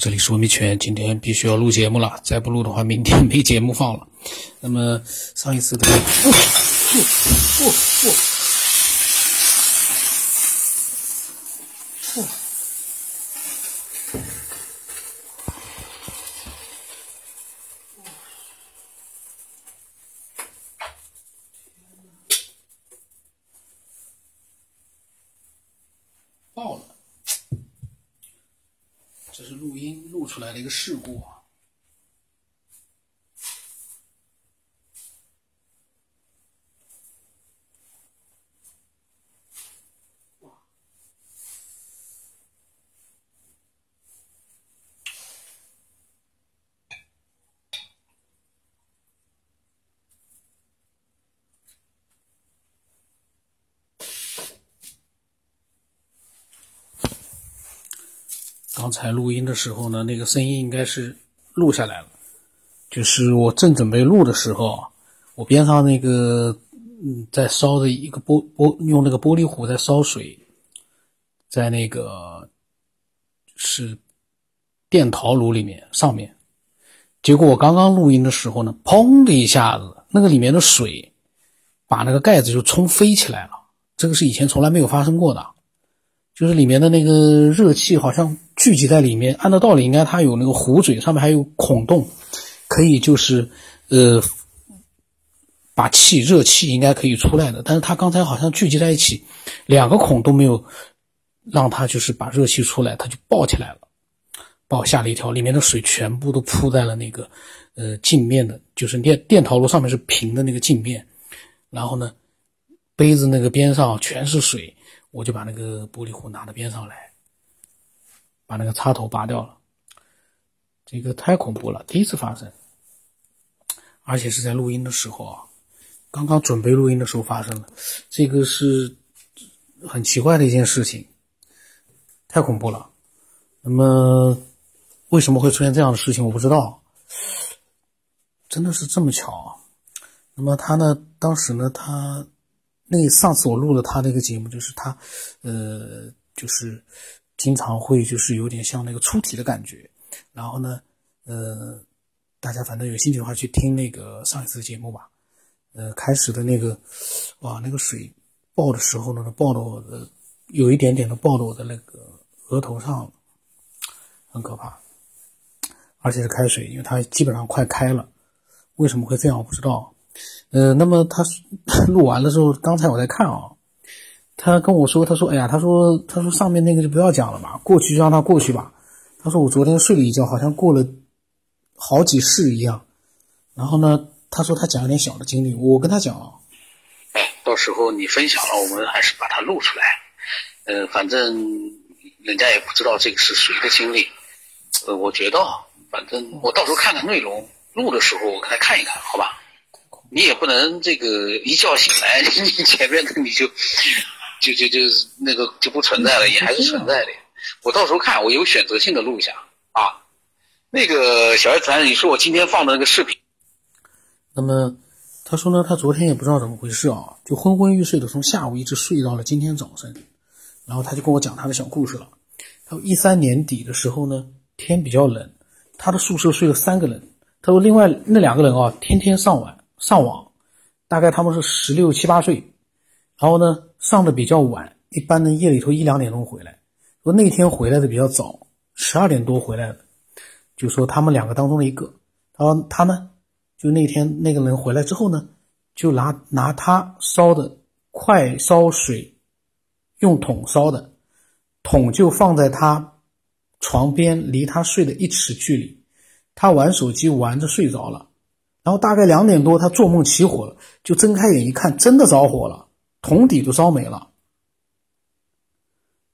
这里是文明圈，今天必须要录节目了，再不录的话，明天没节目放了。那么上一次的，不不不不不，爆了。是录音录出来的一个事故啊！刚才录音的时候呢，那个声音应该是录下来了。就是我正准备录的时候，我边上那个嗯在烧的一个玻玻用那个玻璃壶在烧水，在那个是电陶炉里面上面。结果我刚刚录音的时候呢，砰的一下子，那个里面的水把那个盖子就冲飞起来了。这个是以前从来没有发生过的。就是里面的那个热气好像聚集在里面，按照道理应该它有那个壶嘴，上面还有孔洞，可以就是呃把气热气应该可以出来的，但是它刚才好像聚集在一起，两个孔都没有让它就是把热气出来，它就爆起来了，把我吓了一跳，里面的水全部都扑在了那个呃镜面的，就是电电陶炉上面是平的那个镜面，然后呢杯子那个边上全是水。我就把那个玻璃壶拿到边上来，把那个插头拔掉了。这个太恐怖了，第一次发生，而且是在录音的时候啊，刚刚准备录音的时候发生的。这个是很奇怪的一件事情，太恐怖了。那么为什么会出现这样的事情，我不知道。真的是这么巧？啊那么他呢？当时呢？他。那上次我录了他那个节目，就是他，呃，就是经常会就是有点像那个出体的感觉。然后呢，呃，大家反正有兴趣的话去听那个上一次节目吧。呃，开始的那个，哇，那个水爆的时候呢，爆到我的有一点点的爆到我的那个额头上，很可怕。而且是开水，因为它基本上快开了。为什么会这样？我不知道。呃，那么他 录完的时候，刚才我在看啊，他跟我说，他说，哎呀，他说，他说上面那个就不要讲了吧，过去就让它过去吧。他说我昨天睡了一觉，好像过了好几世一样。然后呢，他说他讲一点小的经历，我跟他讲啊，哎，到时候你分享了，我们还是把它录出来。呃，反正人家也不知道这个是谁的经历。呃，我觉得，反正我到时候看看内容，录的时候我给他看一看，好吧？你也不能这个一觉醒来，你前面的你就就就就那个就不存在了，也还是存在的。我到时候看，我有选择性的录一下啊。那个小叶子，你说我今天放的那个视频，那么他说呢，他昨天也不知道怎么回事啊，就昏昏欲睡的，从下午一直睡到了今天早晨。然后他就跟我讲他的小故事了。他说一三年底的时候呢，天比较冷，他的宿舍睡了三个人。他说另外那两个人啊，天天上网。上网，大概他们是十六七八岁，然后呢上的比较晚，一般呢夜里头一两点钟回来。说那天回来的比较早，十二点多回来的，就说他们两个当中的一个，他说他呢就那天那个人回来之后呢，就拿拿他烧的快烧水，用桶烧的，桶就放在他床边，离他睡的一尺距离，他玩手机玩着睡着了。然后大概两点多，他做梦起火了，就睁开眼一看，真的着火了，桶底都烧没了。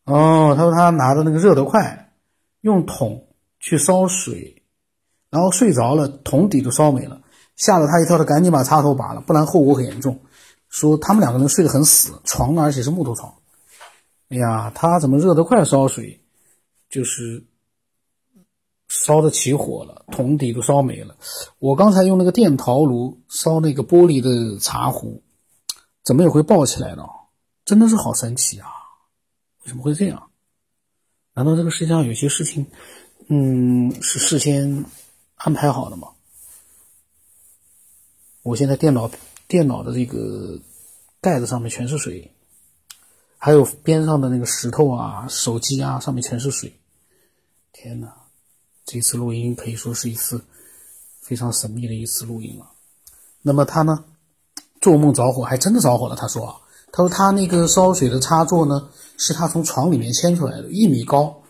哦，他说他拿着那个热得快，用桶去烧水，然后睡着了，桶底都烧没了，吓得他一跳，他赶紧把插头拔了，不然后果很严重。说他们两个人睡得很死，床而且是木头床。哎呀，他怎么热得快烧水，就是。烧的起火了，桶底都烧没了。我刚才用那个电陶炉烧那个玻璃的茶壶，怎么也会爆起来呢？真的是好神奇啊！为什么会这样？难道这个世界上有些事情嗯，是事先安排好的吗。我现在电脑电脑的这个盖子上面全是水，还有边上的那个石头啊、手机啊，上面全是水。天哪，这次录音可以说是一次非常神秘的一次录音了。那么他呢，做梦着火，还真的着火了。他说，他说他那个烧水的插座呢，是他从床里面牵出来的，一米高。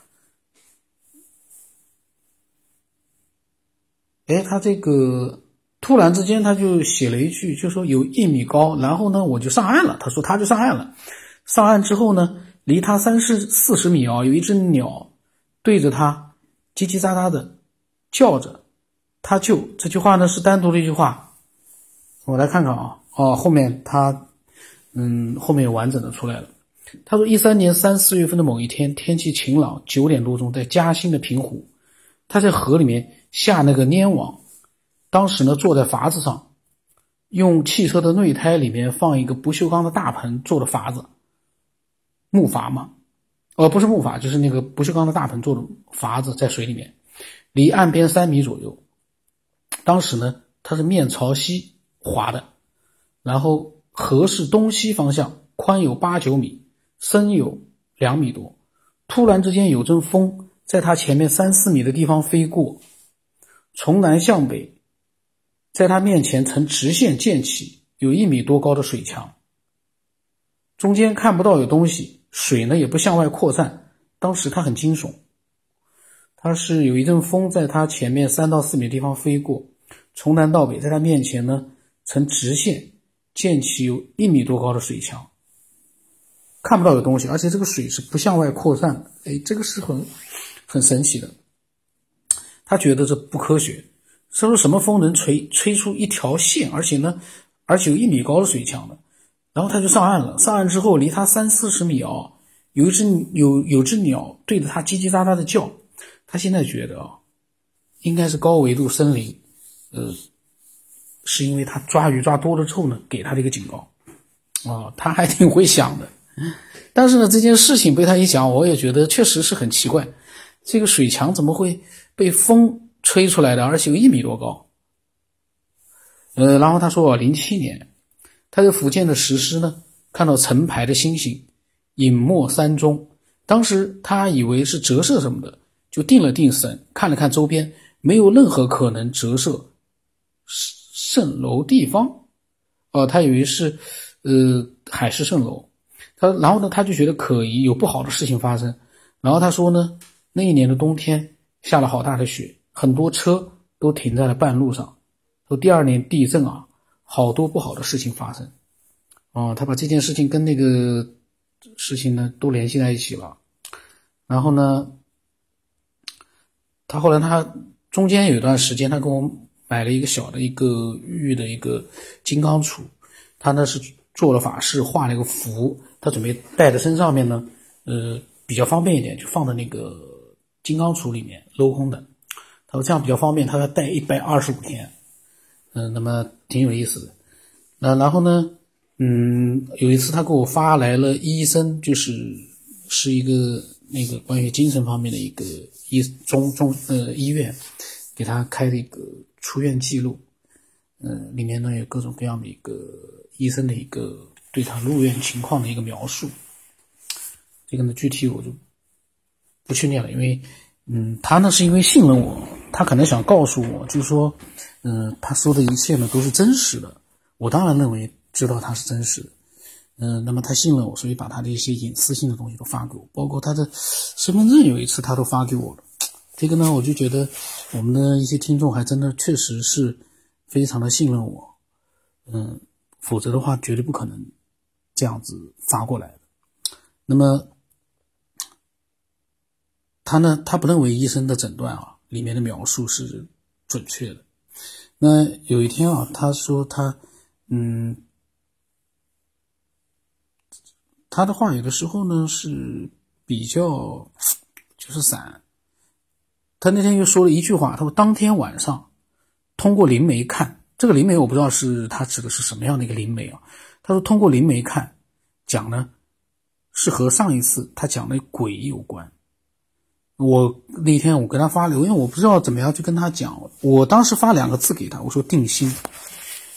哎，他这个。突然之间，他就写了一句，就说有一米高，然后呢，我就上岸了。他说他就上岸了。上岸之后呢，离他三十四十米啊，有一只鸟对着他叽叽喳喳的叫着。他就这句话呢是单独的一句话，我来看看啊，哦，后面他嗯后面完整的出来了。他说一三年三四月份的某一天，天气晴朗，九点多钟，在嘉兴的平湖，他在河里面下那个粘网。当时呢，坐在筏子上，用汽车的内胎里面放一个不锈钢的大盆做的筏子，木筏嘛，哦，不是木筏，就是那个不锈钢的大盆做的筏子，在水里面，离岸边三米左右。当时呢，它是面朝西划的，然后河是东西方向，宽有八九米，深有两米多。突然之间，有阵风在他前面三四米的地方飞过，从南向北。在他面前呈直线溅起有一米多高的水墙，中间看不到有东西，水呢也不向外扩散。当时他很惊悚，他是有一阵风在他前面三到四米地方飞过，从南到北，在他面前呢呈直线溅起有一米多高的水墙，看不到有东西，而且这个水是不向外扩散的。哎，这个是很很神奇的，他觉得这不科学。他说：“什么风能吹吹出一条线，而且呢，而且有一米高的水墙的？”然后他就上岸了。上岸之后，离他三四十米啊，有一只有有只鸟对着他叽叽喳喳的叫。他现在觉得啊，应该是高维度森林，呃，是因为他抓鱼抓多了之后呢，给他的一个警告。啊，他还挺会想的。但是呢，这件事情被他一想，我也觉得确实是很奇怪。这个水墙怎么会被风？吹出来的，而且有一米多高。呃，然后他说，零七年，他在福建的石狮呢，看到成排的星星隐没山中，当时他以为是折射什么的，就定了定神，看了看周边，没有任何可能折射是蜃楼地方。哦，他以为是呃海市蜃楼。他然后呢，他就觉得可疑，有不好的事情发生。然后他说呢，那一年的冬天下了好大的雪。很多车都停在了半路上，说第二年地震啊，好多不好的事情发生，哦，他把这件事情跟那个事情呢都联系在一起了，然后呢，他后来他中间有一段时间，他跟我买了一个小的一个玉的一个金刚杵，他呢是做了法事，画了一个符，他准备带在身上面呢，呃，比较方便一点，就放在那个金刚杵里面镂空的。他说这样比较方便，他要带一百二十五天，嗯，那么挺有意思的。那然后呢，嗯，有一次他给我发来了医生，就是是一个那个关于精神方面的一个医中中呃医院，给他开的一个出院记录，嗯，里面呢有各种各样的一个医生的一个对他入院情况的一个描述。这个呢具体我就不去念了，因为嗯，他呢是因为信任我。他可能想告诉我，就是说，嗯，他说的一切呢都是真实的。我当然认为知道他是真实的，嗯，那么他信任我，所以把他的一些隐私性的东西都发给我，包括他的身份证，有一次他都发给我了。这个呢，我就觉得我们的一些听众还真的确实是非常的信任我，嗯，否则的话绝对不可能这样子发过来的。那么他呢，他不认为医生的诊断啊。里面的描述是准确的。那有一天啊，他说他，嗯，他的话有的时候呢是比较就是散。他那天又说了一句话，他说当天晚上通过灵媒看这个灵媒，我不知道是他指的是什么样的一个灵媒啊。他说通过灵媒看讲呢，是和上一次他讲的鬼有关。我那天我跟他发留言，我不知道怎么样去跟他讲。我当时发两个字给他，我说定心，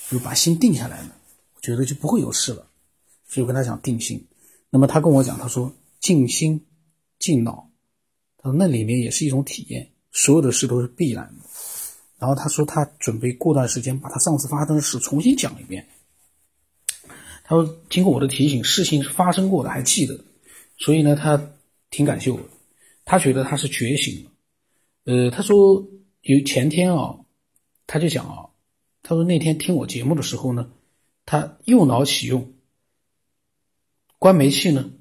就把心定下来了，我觉得就不会有事了。所以我跟他讲定心。那么他跟我讲，他说静心、静脑，他说那里面也是一种体验，所有的事都是必然的。然后他说他准备过段时间把他上次发生的事重新讲一遍。他说经过我的提醒，事情是发生过的，还记得，所以呢，他挺感谢我的。他觉得他是觉醒了，呃，他说有前天啊，他就讲啊，他说那天听我节目的时候呢，他右脑启用，关煤气呢，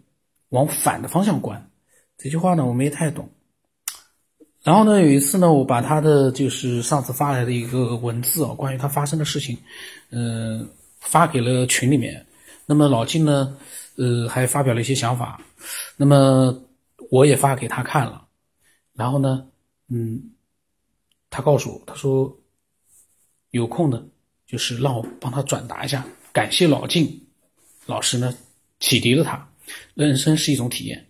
往反的方向关，这句话呢我没太懂。然后呢，有一次呢，我把他的就是上次发来的一个文字啊，关于他发生的事情，嗯，发给了群里面。那么老金呢，呃，还发表了一些想法，那么。我也发给他看了，然后呢，嗯，他告诉我，他说有空呢，就是让我帮他转达一下，感谢老静老师呢启迪了他，人生是一种体验，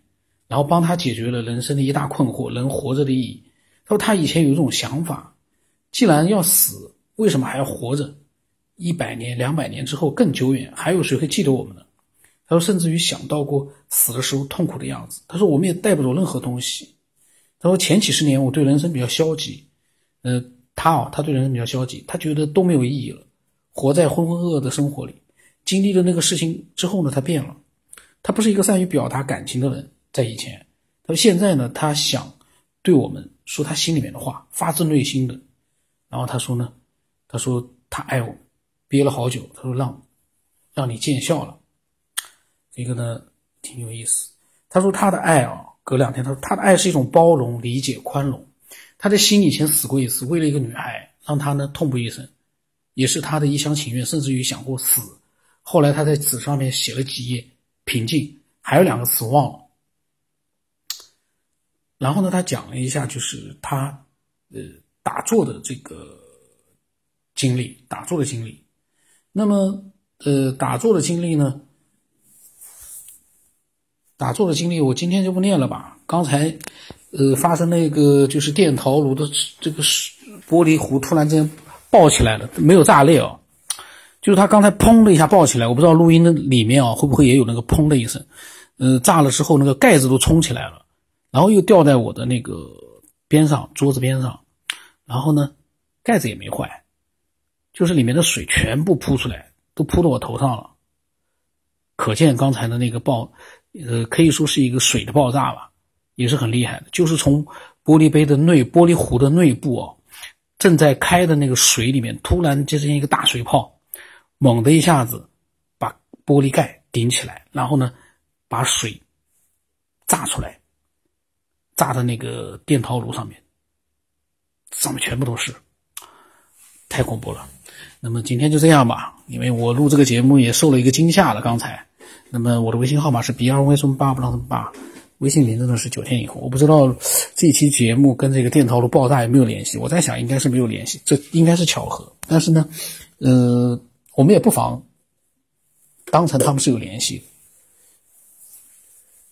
然后帮他解决了人生的一大困惑，人活着的意义。他说他以前有一种想法，既然要死，为什么还要活着？一百年、两百年之后更久远，还有谁会记得我们呢？他说，甚至于想到过死的时候痛苦的样子。他说，我们也带不走任何东西。他说，前几十年我对人生比较消极，嗯，他啊，他对人生比较消极，他觉得都没有意义了，活在浑浑噩噩的生活里。经历了那个事情之后呢，他变了，他不是一个善于表达感情的人，在以前。他说，现在呢，他想对我们说他心里面的话，发自内心的。然后他说呢，他说他爱我，憋了好久。他说让，让你见笑了。这个呢，挺有意思。他说他的爱啊，隔两天他说他的爱是一种包容、理解、宽容。他的心以前死过一次，为了一个女孩，让他呢痛不欲生，也是他的一厢情愿，甚至于想过死。后来他在纸上面写了几页平静，还有两个词忘了。然后呢，他讲了一下，就是他呃打坐的这个经历，打坐的经历。那么呃打坐的经历呢？打坐的经历，我今天就不念了吧。刚才，呃，发生那个就是电陶炉的这个玻璃壶突然间爆起来了，没有炸裂啊，就是它刚才砰的一下爆起来，我不知道录音的里面啊会不会也有那个砰的一声，呃，炸了之后那个盖子都冲起来了，然后又掉在我的那个边上桌子边上，然后呢，盖子也没坏，就是里面的水全部扑出来，都扑到我头上了，可见刚才的那个爆。呃，可以说是一个水的爆炸吧，也是很厉害的。就是从玻璃杯的内、玻璃壶的内部哦，正在开的那个水里面，突然就像一个大水泡，猛的一下子把玻璃盖顶起来，然后呢，把水炸出来，炸在那个电陶炉上面，上面全部都是，太恐怖了。那么今天就这样吧，因为我录这个节目也受了一个惊吓了，刚才。那么我的微信号码是 B 二 Y 什么八不让什么八，微信名字呢是九天以后。我不知道这期节目跟这个电陶炉爆炸有没有联系，我在想应该是没有联系，这应该是巧合。但是呢，呃，我们也不妨当成他们是有联系。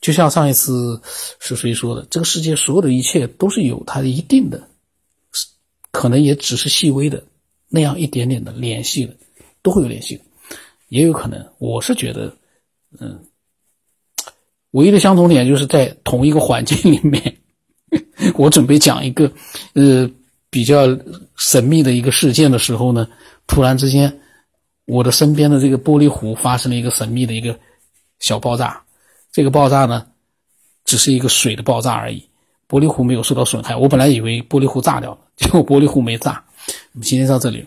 就像上一次是谁说的，这个世界所有的一切都是有它一定的，可能也只是细微的那样一点点的联系的，都会有联系的，也有可能，我是觉得。嗯，唯一的相同点就是在同一个环境里面，我准备讲一个呃比较神秘的一个事件的时候呢，突然之间，我的身边的这个玻璃壶发生了一个神秘的一个小爆炸。这个爆炸呢，只是一个水的爆炸而已，玻璃壶没有受到损害。我本来以为玻璃壶炸掉了，结果玻璃壶没炸。我们今天到这里。